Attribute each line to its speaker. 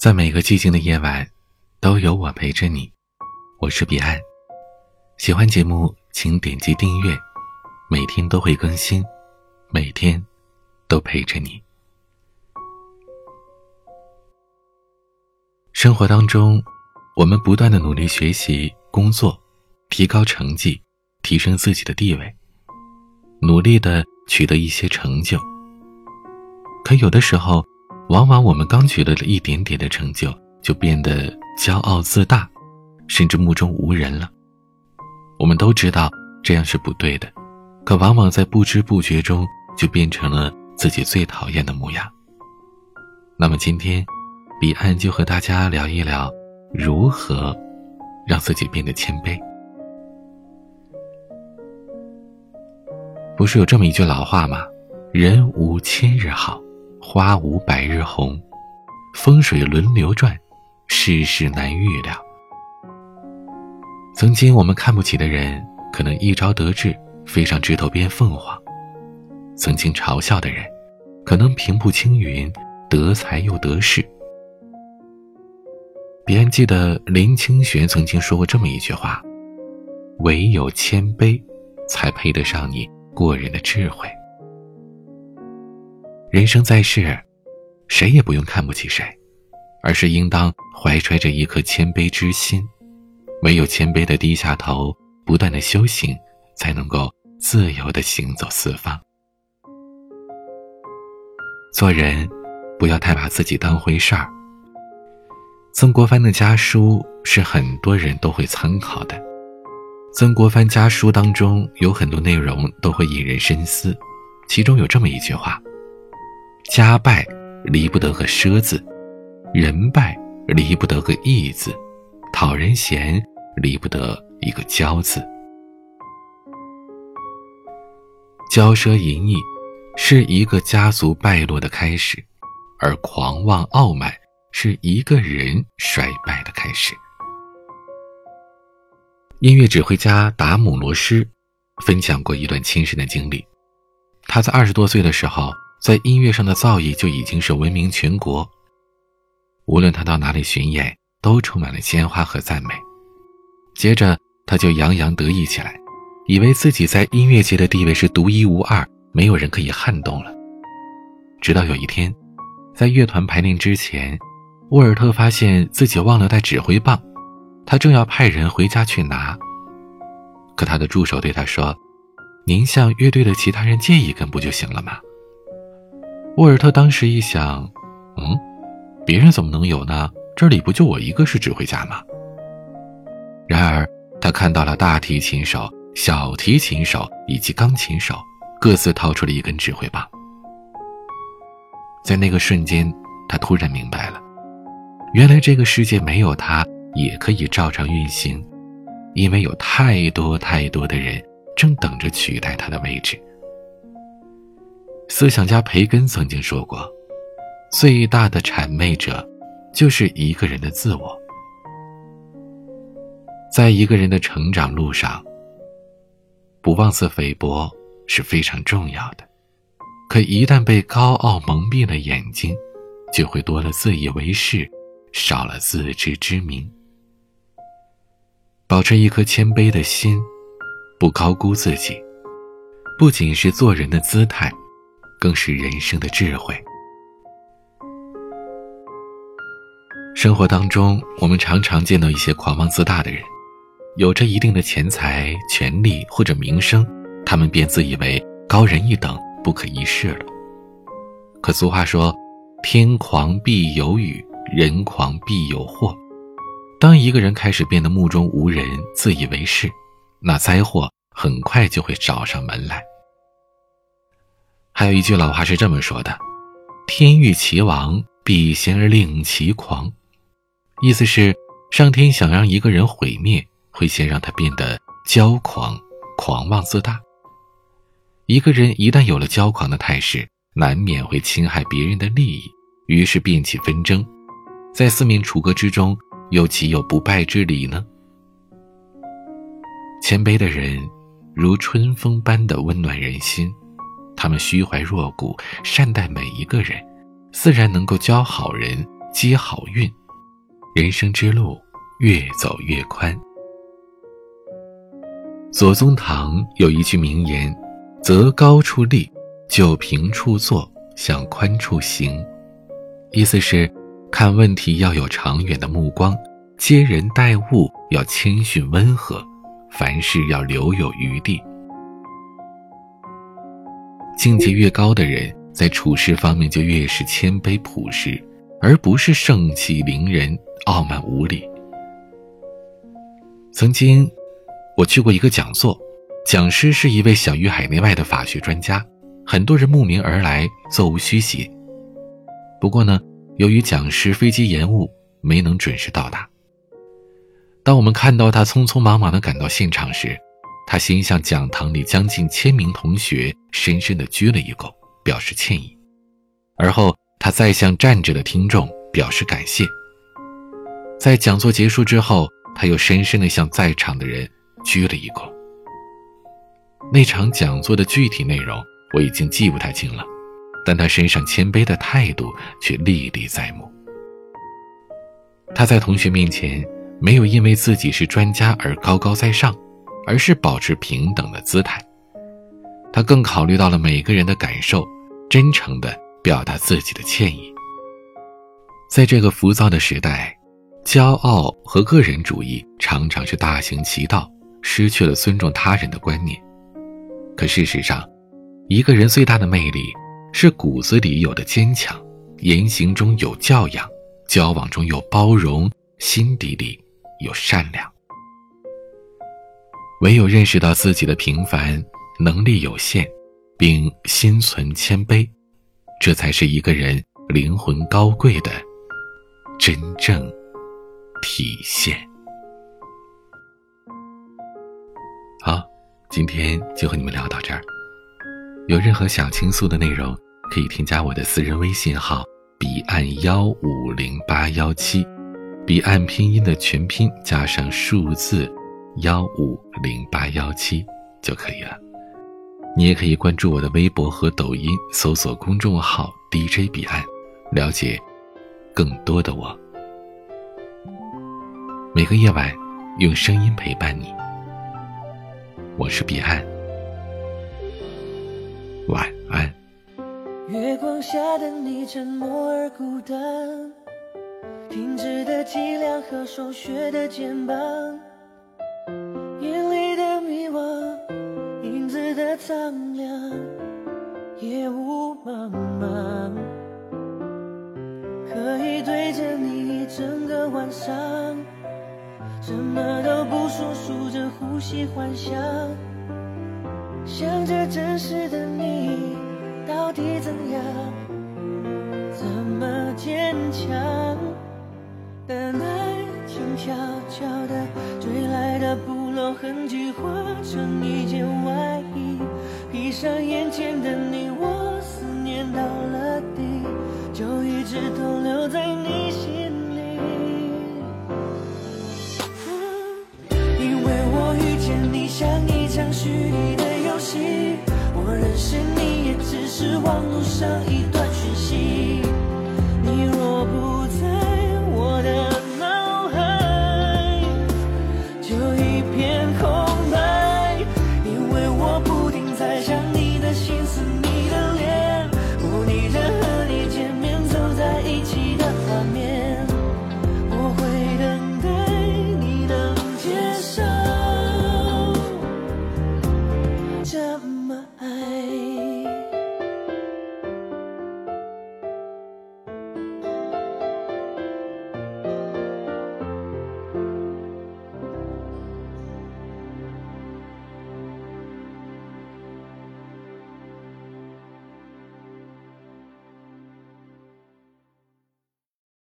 Speaker 1: 在每个寂静的夜晚，都有我陪着你。我是彼岸，喜欢节目请点击订阅，每天都会更新，每天都陪着你。生活当中，我们不断的努力学习、工作，提高成绩，提升自己的地位，努力的取得一些成就。可有的时候，往往我们刚取得了一点点的成就，就变得骄傲自大，甚至目中无人了。我们都知道这样是不对的，可往往在不知不觉中就变成了自己最讨厌的模样。那么今天，彼岸就和大家聊一聊，如何让自己变得谦卑。不是有这么一句老话吗？人无千日好。花无百日红，风水轮流转，世事难预料。曾经我们看不起的人，可能一朝得志，飞上枝头变凤凰；曾经嘲笑的人，可能平步青云，得财又得势。别人记得林清玄曾经说过这么一句话：“唯有谦卑，才配得上你过人的智慧。”人生在世，谁也不用看不起谁，而是应当怀揣着一颗谦卑之心。唯有谦卑的低下头，不断的修行，才能够自由的行走四方。做人，不要太把自己当回事儿。曾国藩的家书是很多人都会参考的。曾国藩家书当中有很多内容都会引人深思，其中有这么一句话。家败离不得个奢字，人败离不得个义字，讨人嫌离不得一个骄字。骄奢淫逸是一个家族败落的开始，而狂妄傲慢是一个人衰败的开始。音乐指挥家达姆罗斯分享过一段亲身的经历，他在二十多岁的时候。在音乐上的造诣就已经是闻名全国。无论他到哪里巡演，都充满了鲜花和赞美。接着，他就洋洋得意起来，以为自己在音乐界的地位是独一无二，没有人可以撼动了。直到有一天，在乐团排练之前，沃尔特发现自己忘了带指挥棒，他正要派人回家去拿，可他的助手对他说：“您向乐队的其他人借一根不就行了吗？”沃尔特当时一想，嗯，别人怎么能有呢？这里不就我一个是指挥家吗？然而，他看到了大提琴手、小提琴手以及钢琴手各自掏出了一根指挥棒。在那个瞬间，他突然明白了，原来这个世界没有他也可以照常运行，因为有太多太多的人正等着取代他的位置。思想家培根曾经说过：“最大的谄媚者，就是一个人的自我。”在一个人的成长路上，不妄自菲薄是非常重要的。可一旦被高傲蒙蔽了眼睛，就会多了自以为是，少了自知之明。保持一颗谦卑的心，不高估自己，不仅是做人的姿态。更是人生的智慧。生活当中，我们常常见到一些狂妄自大的人，有着一定的钱财、权力或者名声，他们便自以为高人一等、不可一世了。可俗话说：“天狂必有雨，人狂必有祸。”当一个人开始变得目中无人、自以为是，那灾祸很快就会找上门来。还有一句老话是这么说的：“天欲其亡，必先而令其狂。”意思是，上天想让一个人毁灭，会先让他变得骄狂、狂妄自大。一个人一旦有了骄狂的态势，难免会侵害别人的利益，于是便起纷争。在四面楚歌之中，又岂有不败之理呢？谦卑的人，如春风般的温暖人心。他们虚怀若谷，善待每一个人，自然能够交好人，积好运，人生之路越走越宽。左宗棠有一句名言：“择高处立，就平处坐，向宽处行。”意思是，看问题要有长远的目光，接人待物要谦逊温和，凡事要留有余地。境界越高的人，在处事方面就越是谦卑朴实，而不是盛气凌人、傲慢无礼。曾经。我去过一个讲座，讲师是一位享誉海内外的法学专家，很多人慕名而来，座无虚席。不过呢，由于讲师飞机延误，没能准时到达。当我们看到他匆匆忙忙地赶到现场时，他先向讲堂里将近千名同学深深地鞠了一躬，表示歉意，而后他再向站着的听众表示感谢。在讲座结束之后，他又深深地向在场的人。鞠了一躬。那场讲座的具体内容我已经记不太清了，但他身上谦卑的态度却历历在目。他在同学面前没有因为自己是专家而高高在上，而是保持平等的姿态。他更考虑到了每个人的感受，真诚地表达自己的歉意。在这个浮躁的时代，骄傲和个人主义常常是大行其道。失去了尊重他人的观念，可事实上，一个人最大的魅力是骨子里有的坚强，言行中有教养，交往中有包容，心底里有善良。唯有认识到自己的平凡，能力有限，并心存谦卑，这才是一个人灵魂高贵的真正体现。好，今天就和你们聊到这儿。有任何想倾诉的内容，可以添加我的私人微信号“彼岸幺五零八幺七”，彼岸拼音的全拼加上数字幺五零八幺七就可以了。你也可以关注我的微博和抖音，搜索公众号 “DJ 彼岸”，了解更多的我。每个夜晚，用声音陪伴你。我是彼岸，晚安。
Speaker 2: 月光下的你沉默而孤单，停止的脊梁和霜雪的肩膀，苍凉，夜雾茫茫，可以对着你一整个晚上。什么都不说，数着呼吸幻想，想着真实的你到底怎样，怎么坚强？等爱情悄悄的落痕迹化成一件外衣闭上眼前的你我思念到了底就一直逗留在你心里。因为我遇见你像一场虚拟的游戏我认识你也只是网路上一段讯息。你若不在